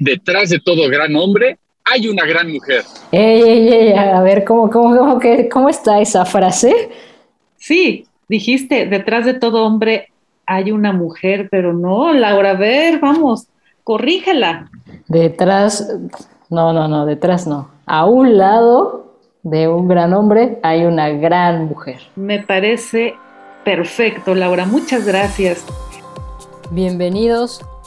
detrás de todo gran hombre hay una gran mujer. Ey, ey, ey, a ver, ¿cómo, cómo, cómo, que- cómo está esa frase? Sí, dijiste, detrás de todo hombre hay una mujer, pero no, Laura, a ver, vamos, corrígela. Detrás, no, no, no, detrás no. A un lado de un gran hombre hay una gran mujer. Me parece perfecto, Laura, muchas gracias. Bienvenidos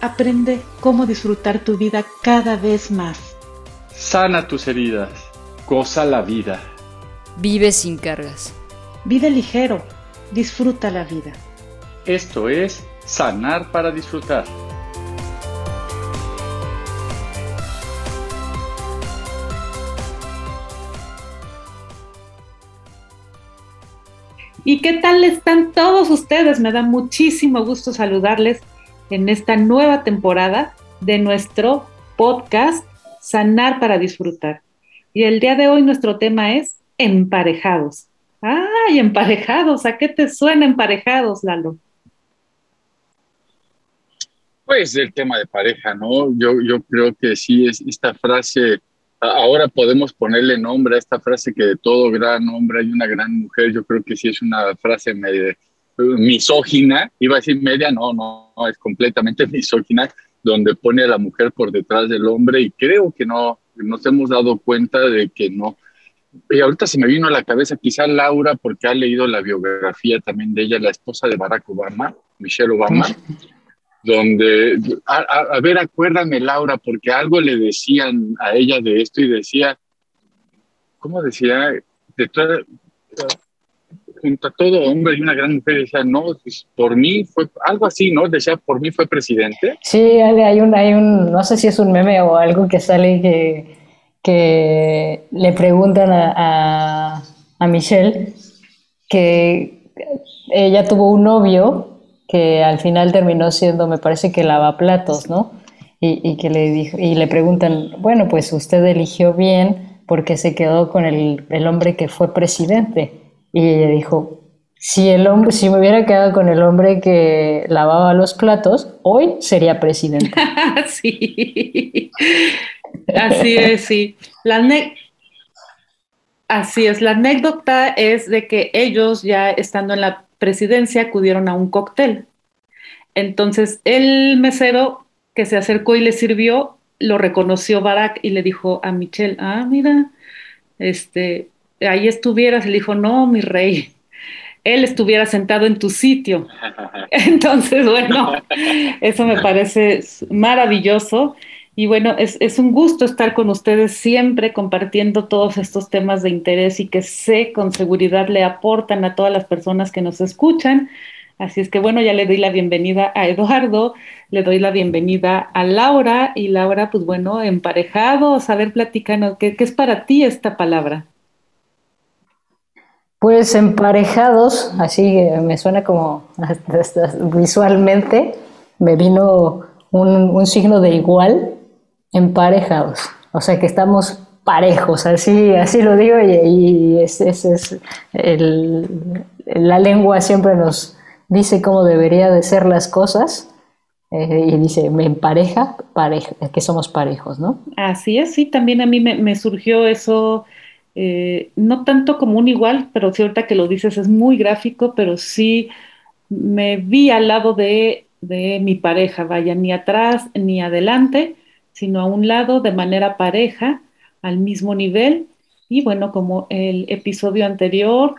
Aprende cómo disfrutar tu vida cada vez más. Sana tus heridas, goza la vida. Vive sin cargas. Vive ligero, disfruta la vida. Esto es sanar para disfrutar. ¿Y qué tal están todos ustedes? Me da muchísimo gusto saludarles en esta nueva temporada de nuestro podcast Sanar para Disfrutar. Y el día de hoy nuestro tema es emparejados. ¡Ay, emparejados! ¿A qué te suena emparejados, Lalo? Pues el tema de pareja, ¿no? Yo, yo creo que sí, es esta frase, ahora podemos ponerle nombre a esta frase que de todo gran hombre hay una gran mujer, yo creo que sí es una frase medio misógina, iba a decir media, no, no, es completamente misógina, donde pone a la mujer por detrás del hombre y creo que no, nos hemos dado cuenta de que no. Y ahorita se me vino a la cabeza quizá Laura, porque ha leído la biografía también de ella, la esposa de Barack Obama, Michelle Obama donde, a ver, acuérdame Laura, porque algo le decían a ella de esto y decía, ¿cómo decía? De toda- junto a todo hombre y una gran mujer, decía, no, pues, por mí fue, algo así, ¿no? Decía, por mí fue presidente. Sí, hay un, hay un, no sé si es un meme o algo que sale que, que le preguntan a, a, a Michelle que ella tuvo un novio que al final terminó siendo, me parece que lavaplatos, ¿no? Y, y que le dijo, y le preguntan, bueno, pues usted eligió bien porque se quedó con el, el hombre que fue presidente. Y ella dijo, si el hombre, si me hubiera quedado con el hombre que lavaba los platos, hoy sería presidente. sí, así es, sí. La Así es, la anécdota es de que ellos ya estando en la presidencia acudieron a un cóctel. Entonces el mesero que se acercó y le sirvió lo reconoció Barack y le dijo a Michelle, ah, mira, este, ahí estuvieras. Y le dijo, no, mi rey, él estuviera sentado en tu sitio. Entonces, bueno, eso me parece maravilloso. Y bueno, es, es, un gusto estar con ustedes siempre compartiendo todos estos temas de interés y que sé con seguridad le aportan a todas las personas que nos escuchan. Así es que bueno, ya le doy la bienvenida a Eduardo, le doy la bienvenida a Laura y Laura, pues bueno, emparejados, a ver, platícanos, ¿qué, qué es para ti esta palabra? Pues emparejados, así me suena como visualmente, me vino un, signo de igual, emparejados, o sea que estamos parejos, así, así lo digo y, es, es el, la lengua siempre nos dice cómo debería de ser las cosas eh, y dice, me empareja, pareja, que somos parejos, ¿no? Así es, sí, también a mí me surgió eso, eh, no tanto como un igual, pero ahorita que lo dices es muy gráfico, pero sí me vi al lado de, mi pareja, vaya, ni atrás ni adelante, sino a un lado de manera pareja, al mismo nivel Y bueno, como el episodio anterior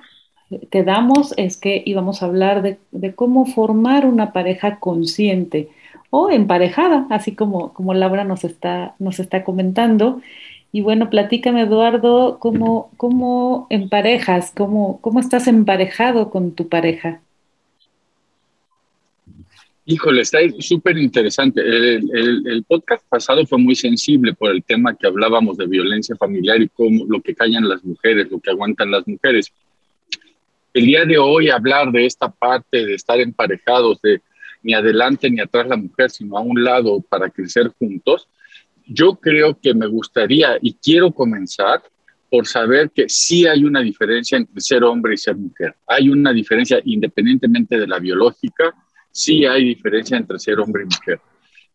quedamos es que íbamos a hablar de, cómo formar una pareja consciente o emparejada, así como, como Laura nos nos está comentando. Y bueno, platícame, Eduardo, cómo, cómo emparejas, cómo, cómo estás emparejado con tu pareja. Híjole, está súper interesante. El, podcast pasado fue muy sensible por el tema que hablábamos de violencia familiar y cómo lo que callan las mujeres, lo que aguantan las mujeres. El día de hoy hablar de esta parte de estar emparejados, de ni adelante ni atrás la mujer, sino a un lado para crecer juntos, yo creo que me gustaría y quiero comenzar por saber que sí hay una diferencia entre ser hombre y ser mujer. Hay una diferencia independientemente de la biológica sí hay diferencia entre ser hombre y mujer.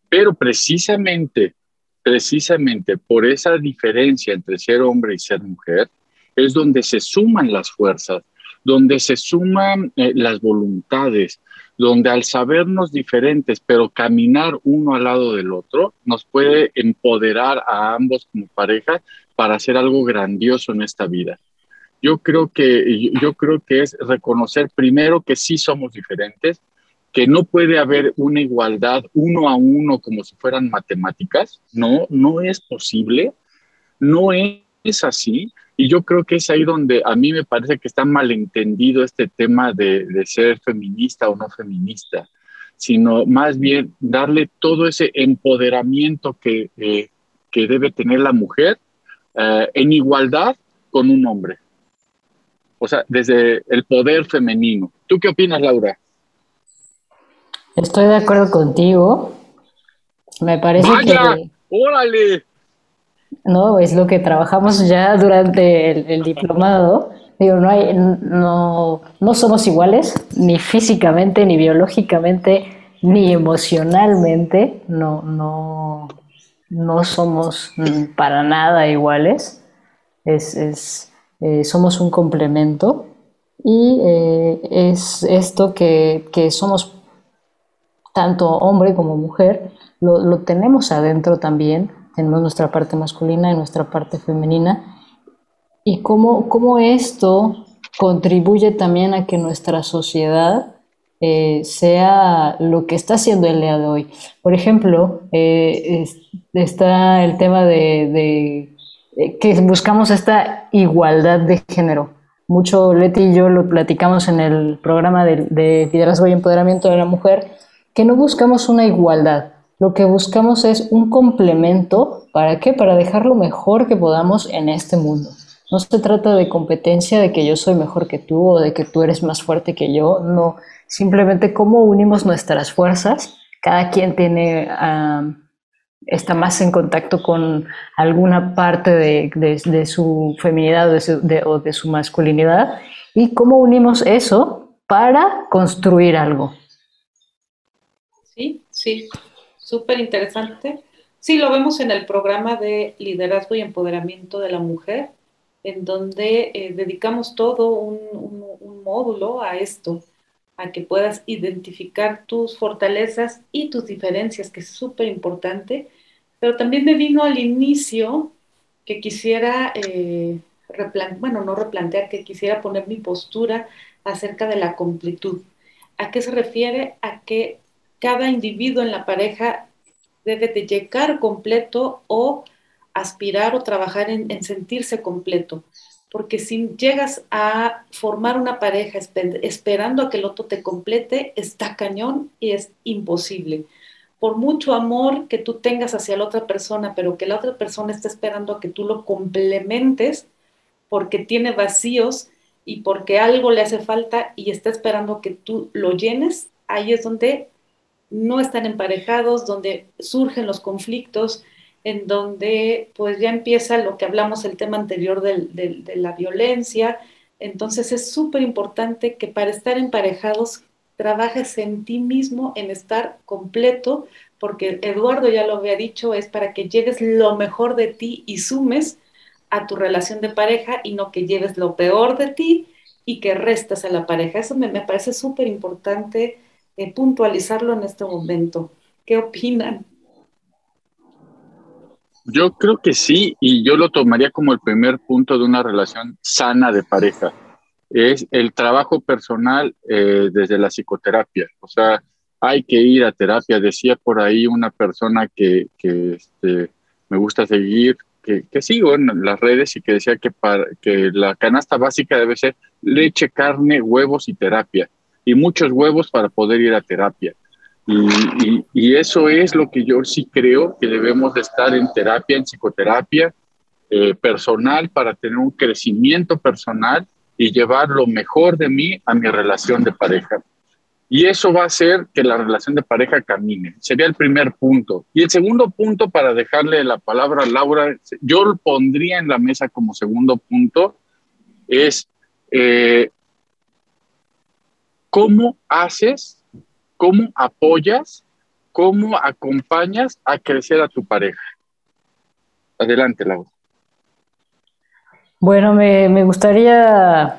Pero precisamente, precisamente por esa diferencia entre ser hombre y ser mujer, es donde se suman las fuerzas, donde se suman eh, las voluntades, donde al sabernos diferentes, pero caminar uno al lado del otro, nos puede empoderar a ambos como pareja para hacer algo grandioso en esta vida. Yo creo que, yo creo que es reconocer primero que sí somos diferentes, que no puede haber una igualdad uno a uno como si fueran matemáticas. No, no es posible. No es así. Y yo creo que es ahí donde a mí me parece que está malentendido este tema de, ser feminista o no feminista, sino más bien darle todo ese empoderamiento que, eh, que debe tener la mujer eh, en igualdad con un hombre. O sea, desde el poder femenino. ¿Tú qué opinas, Laura? Estoy de acuerdo contigo. Me parece que. ¡Órale! No, es lo que trabajamos ya durante el, diplomado. Digo, no, hay, no, no somos iguales, ni físicamente, ni biológicamente, ni emocionalmente. No, no, no somos para nada iguales. Es, es eh, somos un complemento. Y eh, es esto que, que somos tanto hombre como mujer, lo, tenemos adentro también, tenemos nuestra parte masculina y nuestra parte femenina, y cómo, cómo esto contribuye también a que nuestra sociedad eh, sea lo que está haciendo el día de hoy. Por ejemplo, eh, está el tema de, eh, que buscamos esta igualdad de género. Mucho Leti y yo lo platicamos en el programa de, de liderazgo y empoderamiento de la mujer, que no buscamos una igualdad, lo que buscamos es un complemento, ¿para qué? Para dejar lo mejor que podamos en este mundo. No se trata de competencia, de que yo soy mejor que tú o de que tú eres más fuerte que yo, no, simplemente cómo unimos nuestras fuerzas, cada quien tiene, está más en contacto con alguna parte de, su feminidad o de su masculinidad y cómo unimos eso para construir algo. Sí, sí, súper interesante. Sí, lo vemos en el programa de liderazgo y empoderamiento de la mujer, en donde eh, dedicamos todo un, módulo a esto, a que puedas identificar tus fortalezas y tus diferencias, que es súper importante. Pero también me vino al inicio que quisiera, eh, bueno, no replantear, que quisiera poner mi postura acerca de la completud. ¿A qué se refiere? A que cada individuo en la pareja debe de llegar completo o aspirar o trabajar en, sentirse completo. Porque si llegas a formar una pareja esperando a que el otro te complete, está cañón y es imposible. Por mucho amor que tú tengas hacia la otra persona, pero que la otra persona esté esperando a que tú lo complementes porque tiene vacíos y porque algo le hace falta y está esperando que tú lo llenes, ahí es donde no están emparejados, donde surgen los conflictos, en donde pues ya empieza lo que hablamos el tema anterior de la violencia. Entonces es súper importante que para estar emparejados trabajes en ti mismo, en estar completo, porque Eduardo ya lo había dicho, es para que lleves lo mejor de ti y sumes a tu relación de pareja y no que lleves lo peor de ti y que restes a la pareja. Eso me, me parece súper importante puntualizarlo en este momento. ¿Qué opinan? Yo creo que sí, y yo lo tomaría como el primer punto de una relación sana de pareja. Es el trabajo personal eh, desde la psicoterapia. O sea, hay que ir a terapia. Decía por ahí una persona que, que este, me gusta seguir, que, que, sigo en las redes y que decía que, para, que la canasta básica debe ser leche, carne, huevos y terapia. Y muchos huevos para poder ir a terapia. Y, eso es lo que yo sí creo que debemos de estar en terapia, en psicoterapia eh, personal para tener un crecimiento personal y llevar lo mejor de mí a mi relación de pareja. Y eso va a hacer que la relación de pareja camine. Sería el primer punto. Y el segundo punto, para dejarle la palabra a Laura, yo lo pondría en la mesa como segundo punto, es eh, cómo haces cómo apoyas, cómo acompañas a crecer a tu pareja. Adelante, Laura. Bueno, me, gustaría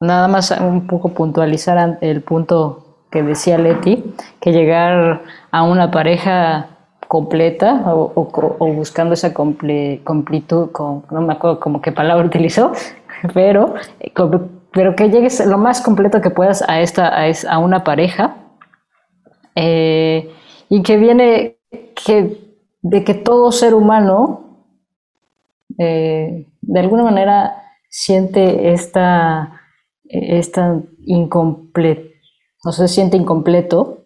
nada más un poco puntualizar el punto que decía Leti, que llegar a una pareja completa o, buscando esa completud, no me acuerdo como qué palabra utilizó, pero, pero que llegues lo más completo que puedas a, esta, a, a una pareja eh, y que viene que, de que todo ser humano eh, de alguna manera siente esta, esta incompleto, no se siente incompleto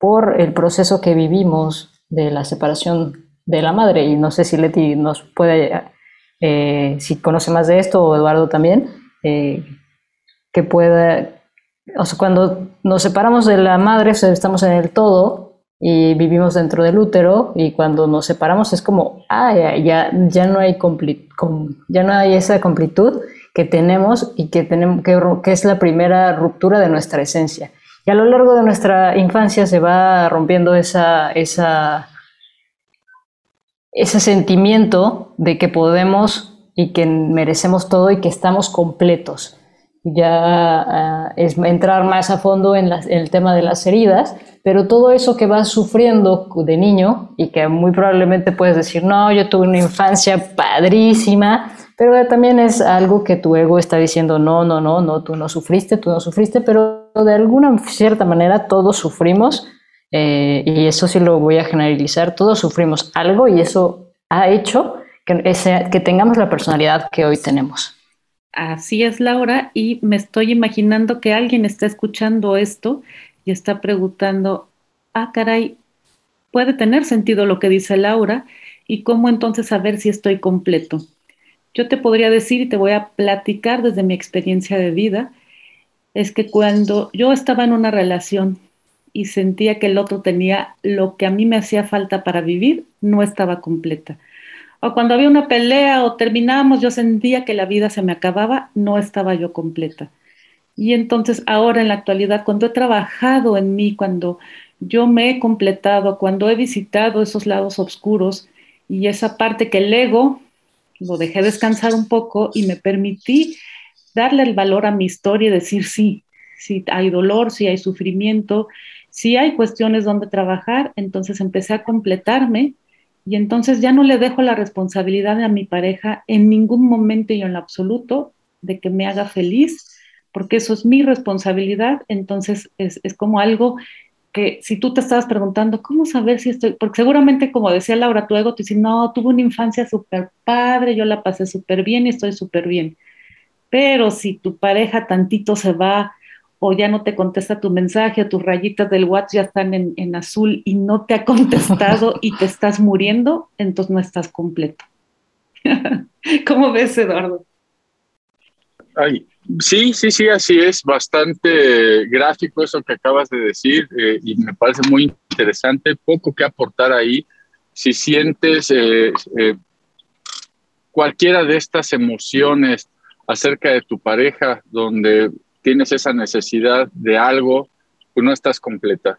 por el proceso que vivimos de la separación de la madre. Y no sé si Leti nos puede, eh, si conoce más de esto, o Eduardo también, que pueda o cuando nos separamos de la madre, estamos en el todo y vivimos dentro del útero y cuando nos separamos es como, ah, ya, ya, no, hay ya no hay esa completud que tenemos y que, tenemos, que, es la primera ruptura de nuestra esencia. Y a lo largo de nuestra infancia se va rompiendo esa, esa, ese sentimiento de que podemos y que merecemos todo y que estamos completos ya ah, es entrar más a fondo en, el tema de las heridas, pero todo eso que vas sufriendo de niño y que muy probablemente puedes decir, no, yo tuve una infancia padrísima, pero también es algo que tu ego está diciendo, no, no, no, no, tú no sufriste, tú no sufriste, pero de alguna cierta manera todos sufrimos, eh, y eso sí lo voy a generalizar, todos sufrimos algo y eso ha hecho que, que tengamos la personalidad que hoy tenemos. Así es, Laura, y me estoy imaginando que alguien está escuchando esto y está preguntando, ah, caray, puede tener sentido lo que dice Laura y cómo entonces saber si estoy completo. Yo te podría decir y te voy a platicar desde mi experiencia de vida, es que cuando yo estaba en una relación y sentía que el otro tenía lo que a mí me hacía falta para vivir, no estaba completa o cuando había una pelea o terminábamos, yo sentía que la vida se me acababa, no estaba yo completa. Y entonces ahora en la actualidad, cuando he trabajado en mí, cuando yo me he completado, cuando he visitado esos lados oscuros y esa parte que el ego lo dejé descansar un poco y me permití darle el valor a mi historia y decir sí, si hay dolor, si hay sufrimiento, si hay cuestiones donde trabajar, entonces empecé a completarme y entonces ya no le dejo la responsabilidad a mi pareja en ningún momento y en lo absoluto de que me haga feliz, porque eso es mi responsabilidad. Entonces es, como algo que si tú te estabas preguntando, ¿cómo saber si estoy? Porque seguramente, como decía Laura, tu ego te dice, no, tuve una infancia súper padre, yo la pasé súper bien y estoy súper bien. Pero si tu pareja tantito se va o ya no te contesta tu mensaje, o tus rayitas del WhatsApp ya están en, azul y no te ha contestado y te estás muriendo, entonces no estás completo. ¿Cómo ves, Eduardo? Ay, sí, sí, sí, así es. Bastante gráfico eso que acabas de decir eh, y me parece muy interesante. Poco que aportar ahí. Si sientes eh, eh, cualquiera de estas emociones acerca de tu pareja, donde tienes esa necesidad de algo, pues no estás completa.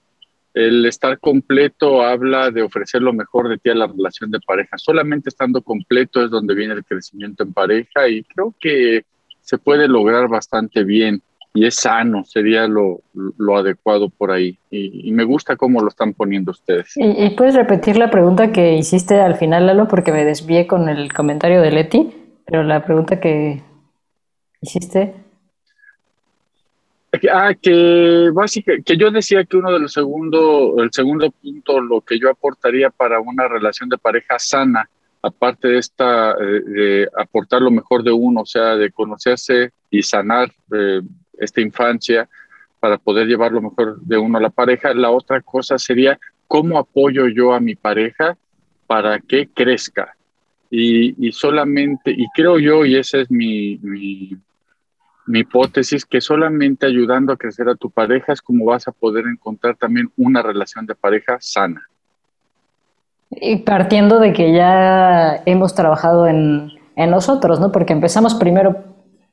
El estar completo habla de ofrecer lo mejor de ti a la relación de pareja. Solamente estando completo es donde viene el crecimiento en pareja y creo que se puede lograr bastante bien. y es sano, sería lo, lo adecuado por ahí. Y, me gusta cómo lo están poniendo ustedes. ¿Y, puedes repetir la pregunta que hiciste al final, Lalo, porque me desvié con el comentario de Leti, pero la pregunta que hiciste. Ah, que básicamente, que yo decía que uno de los segundos, el segundo punto, lo que yo aportaría para una relación de pareja sana, aparte de esta, eh, de aportar lo mejor de uno, o sea, de conocerse y sanar eh, esta infancia para poder llevar lo mejor de uno a la pareja. La otra cosa sería cómo apoyo yo a mi pareja para que crezca. Y, solamente, y creo yo, y esa es mi, mi, hipótesis, que solamente ayudando a crecer a tu pareja es como vas a poder encontrar también una relación de pareja sana. Y partiendo de que ya hemos trabajado en, en nosotros, ¿no? Porque empezamos primero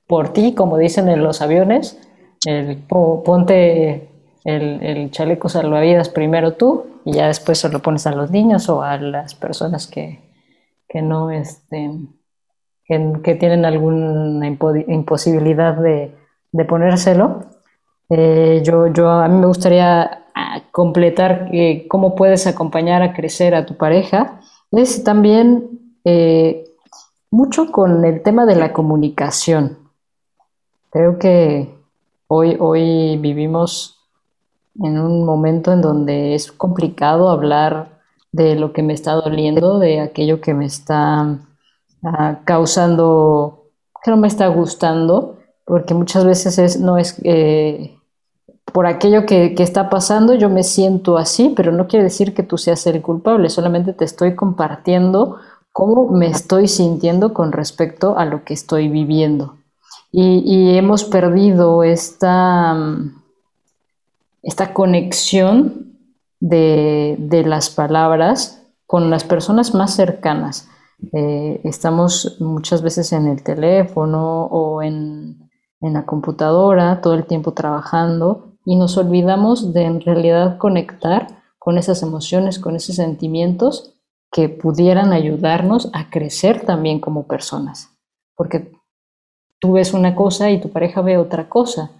por ti, como dicen en los aviones, el, ponte el, el, chaleco salvavidas primero tú y ya después se lo pones a los niños o a las personas que, que no, este, que, tienen alguna imposibilidad de, de ponérselo. Eh, yo, yo, a mí me gustaría ah, completar eh, cómo puedes acompañar a crecer a tu pareja. Es también eh, mucho con el tema de la comunicación. Creo que hoy, hoy vivimos en un momento en donde es complicado hablar de lo que me está doliendo, de aquello que me está causando, que no me está gustando, porque muchas veces es, no es eh, por aquello que, está pasando, yo me siento así, pero no quiere decir que tú seas el culpable, solamente te estoy compartiendo cómo me estoy sintiendo con respecto a lo que estoy viviendo y, hemos perdido esta, esta conexión de, las palabras con las personas más cercanas. Eh, estamos muchas veces en el teléfono o en, en, la computadora todo el tiempo trabajando y nos olvidamos de en realidad conectar con esas emociones, con esos sentimientos que pudieran ayudarnos a crecer también como personas. Porque tú ves una cosa y tu pareja ve otra cosa.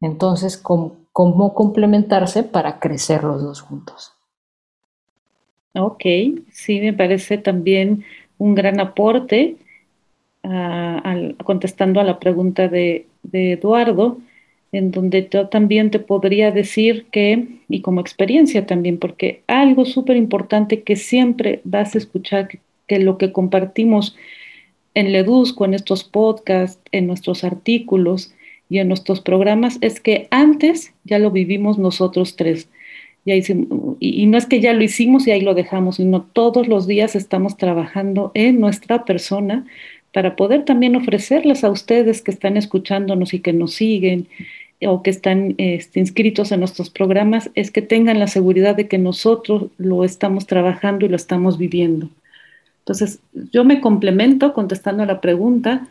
Entonces, ¿cómo, complementarse para crecer los dos juntos? Ok, sí, me parece también un gran aporte ah, contestando a la pregunta de, Eduardo, en donde yo también te podría decir que, y como experiencia también, porque algo súper importante que siempre vas a escuchar, que lo que compartimos en Ledusco, en estos podcasts, en nuestros artículos y en nuestros programas, es que antes ya lo vivimos nosotros tres. Ya y, no es que ya lo hicimos y ahí lo dejamos, sino todos los días estamos trabajando en nuestra persona para poder también ofrecerles a ustedes que están escuchándonos y que nos siguen o que están este, inscritos en nuestros programas, es que tengan la seguridad de que nosotros lo estamos trabajando y lo estamos viviendo. Entonces, yo me complemento contestando a la pregunta,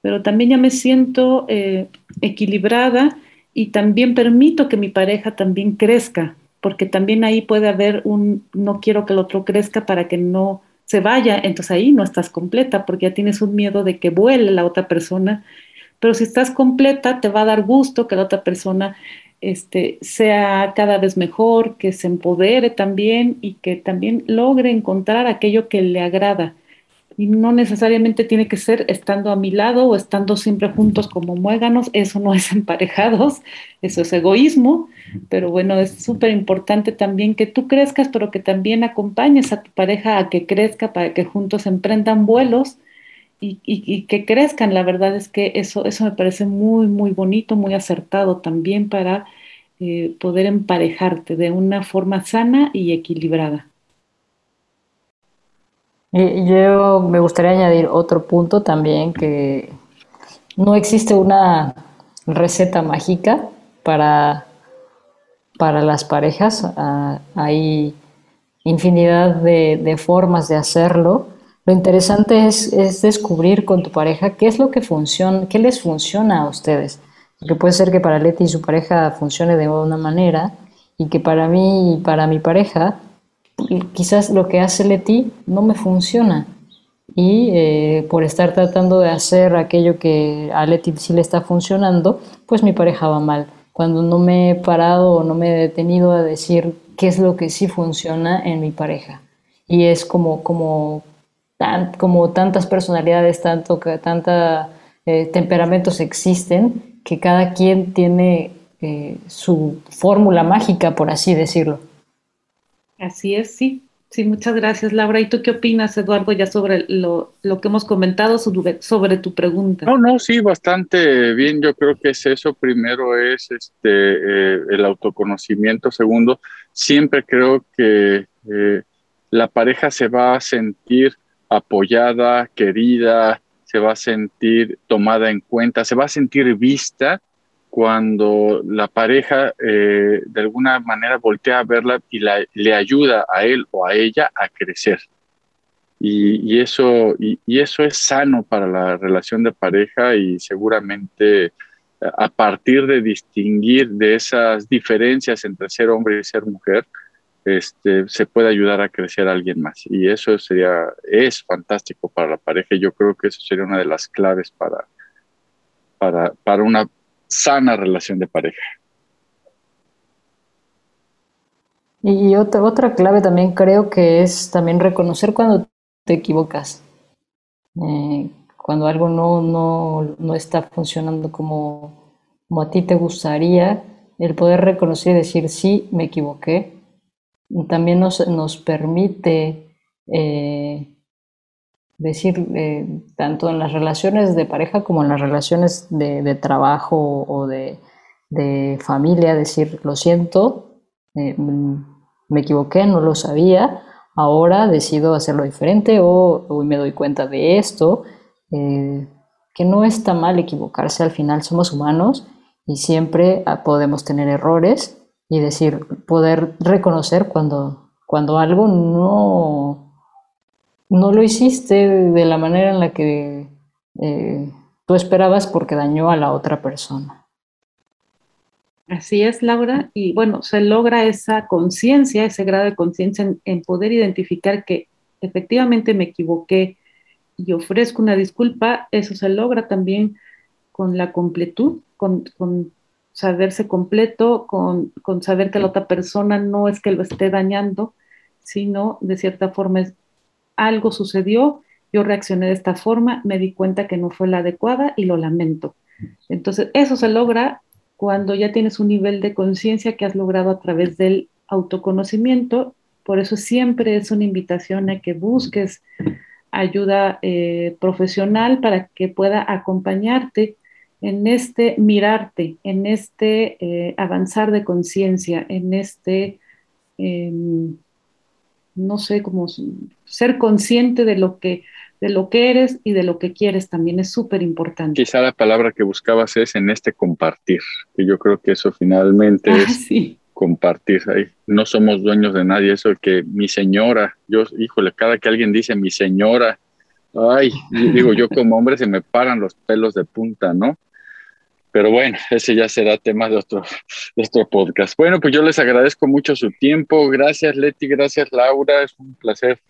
pero también ya me siento eh, equilibrada y también permito que mi pareja también crezca, porque también ahí puede haber un no quiero que el otro crezca para que no se vaya, entonces ahí no estás completa porque ya tienes un miedo de que vuele la otra persona, pero si estás completa te va a dar gusto que la otra persona este, sea cada vez mejor, que se empodere también y que también logre encontrar aquello que le agrada. Y no necesariamente tiene que ser estando a mi lado o estando siempre juntos como muéganos, eso no es emparejados, eso es egoísmo, pero bueno, es súper importante también que tú crezcas, pero que también acompañes a tu pareja a que crezca para que juntos emprendan vuelos y, que crezcan. La verdad es que eso, eso me parece muy, muy bonito, muy acertado también para eh, poder emparejarte de una forma sana y equilibrada. Yo me gustaría añadir otro punto también, que no existe una receta mágica para, para las parejas. Ah, hay infinidad de formas de hacerlo lo interesante es, descubrir con tu pareja qué es lo que funciona, qué les funciona a ustedes. Porque puede ser que para Leti y su pareja funcione de una manera y que para mí y para mi pareja quizás lo que hace Leti no me funciona. y eh, por estar tratando de hacer aquello que a Leti sí le está funcionando, pues mi pareja va mal. Cuando no me he parado o no me he detenido a decir qué es lo que sí funciona en mi pareja. Y es como, como, como tantas personalidades, tanto, eh, temperamentos existen, que cada quien tiene eh, su fórmula mágica, por así decirlo. Así es, sí. Sí, muchas gracias, Laura. ¿Y tú qué opinas, Eduardo, ya sobre lo, que hemos comentado sobre, tu pregunta? No, no, sí, bastante bien. Yo creo que es eso. Primero es este eh, el autoconocimiento. Segundo, siempre creo que eh, la pareja se va a sentir apoyada, querida, se va a sentir tomada en cuenta, se va a sentir vista cuando la pareja eh, de alguna manera voltea a verla y le ayuda a él o a ella a crecer. Y, eso, y, eso es sano para la relación de pareja y seguramente a partir de distinguir de esas diferencias entre ser hombre y ser mujer, este, se puede ayudar a crecer a alguien más. Y eso sería, es fantástico para la pareja. Y yo creo que eso sería una de las claves para, para, para una sana relación de pareja. Y otra, otra clave también creo que es también reconocer cuando te equivocas. Eh, cuando algo no, no, no, está funcionando como, como a ti te gustaría, el poder reconocer y decir, sí, me equivoqué, también nos, nos permite eh, decir, eh, tanto en las relaciones de pareja como en las relaciones de, trabajo o de, familia, decir, lo siento, eh, me equivoqué, no lo sabía, ahora decido hacerlo diferente o hoy me doy cuenta de esto, eh, que no está mal equivocarse, al final somos humanos y siempre ah, podemos tener errores y decir, poder reconocer cuando, cuando algo no no lo hiciste de la manera en la que eh, tú esperabas porque dañó a la otra persona. Así es, Laura. Y bueno, se logra esa conciencia, ese grado de conciencia en, poder identificar que efectivamente me equivoqué y ofrezco una disculpa. Eso se logra también con la completud, con, saberse completo, con, con, saber que la otra persona no es que lo esté dañando, sino de cierta forma es algo sucedió, yo reaccioné de esta forma, me di cuenta que no fue la adecuada y lo lamento. Entonces, eso se logra cuando ya tienes un nivel de conciencia que has logrado a través del autoconocimiento. Por eso siempre es una invitación a que busques ayuda eh, profesional para que pueda acompañarte en este mirarte, en este eh, avanzar de conciencia, en este em, no sé, como ser consciente de lo que de lo que eres y de lo que quieres también es súper importante. Quizá la palabra que buscabas es en este compartir, que yo creo que eso finalmente ah, es compartir. Ahí. No somos dueños de nadie, eso que mi señora, yo, híjole, cada que alguien dice mi señora, ay, digo yo como hombre se me paran los pelos de punta, ¿no? Pero bueno, ese ya será tema de otro, de podcast. Bueno, pues yo les agradezco mucho su tiempo. Gracias, Leti. Gracias, Laura. Es un placer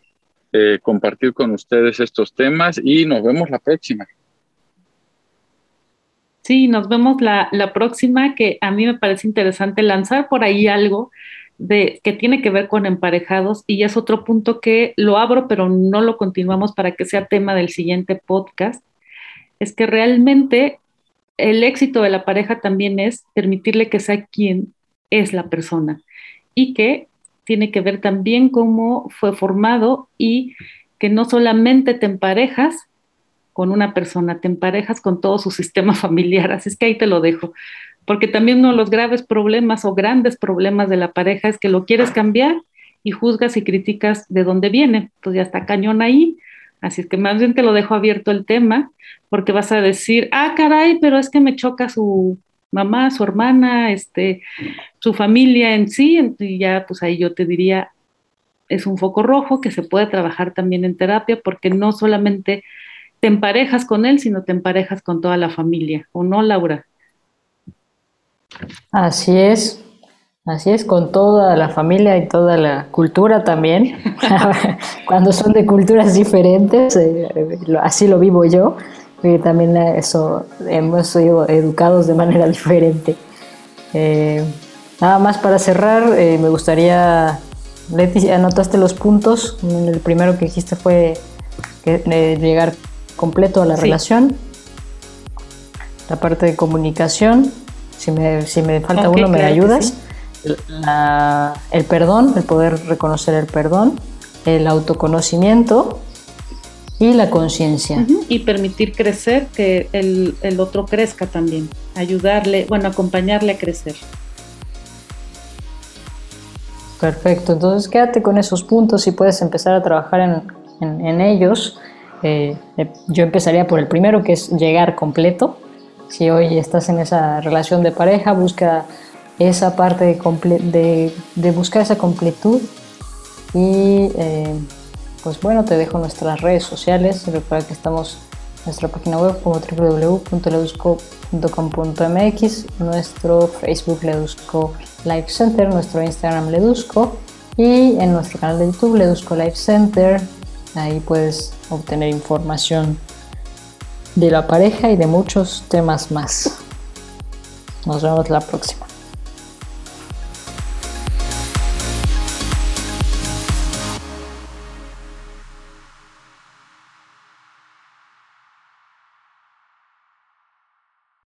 eh, compartir con ustedes estos temas y nos vemos la próxima. Sí, nos vemos la, la, próxima, que a mí me parece interesante lanzar por ahí algo de, que tiene que ver con emparejados y es otro punto que lo abro, pero no lo continuamos para que sea tema del siguiente podcast. Es que realmente el éxito de la pareja también es permitirle que sea quien es la persona y que tiene que ver también cómo fue formado y que no solamente te emparejas con una persona, te emparejas con todo su sistema familiar. Así es que ahí te lo dejo. Porque también uno de los graves problemas o grandes problemas de la pareja es que lo quieres cambiar y juzgas y criticas de dónde viene. Pues ya está cañón ahí Así es que más bien te lo dejo abierto el tema, porque vas a decir, ah, caray, pero es que me choca su mamá, su hermana, este, su familia en sí, y ya pues ahí yo te diría, es un foco rojo que se puede trabajar también en terapia, porque no solamente te emparejas con él, sino te emparejas con toda la familia, ¿o no, Laura? Así es. Así es, con toda la familia y toda la cultura también. Cuando son de culturas diferentes, eh, así lo vivo yo. Y también eso hemos sido educados de manera diferente. Eh, nada más para cerrar, eh, me gustaría, Leti, anotaste los puntos. El primero que dijiste fue llegar completo a la relación. La parte de comunicación, si me, si me falta uno, me ayudas el perdón, el poder reconocer el perdón, el autoconocimiento y la conciencia. Y permitir crecer, que el, el, otro crezca también, ayudarle, bueno, acompañarle a crecer. Perfecto, entonces quédate con esos puntos y puedes empezar a trabajar en, en, ellos. Eh, eh, yo empezaría por el primero, que es llegar completo. Si hoy estás en esa relación de pareja, busca esa parte de, buscar esa completud y eh, pues bueno, te dejo nuestras redes sociales, recuerda que estamos en nuestra página web como www.ledusco.com.mx, nuestro Facebook Ledusco Life Center, nuestro Instagram Ledusco y en nuestro canal de YouTube Ledusco Life Center, ahí puedes obtener información de la pareja y de muchos temas más. Nos vemos la próxima.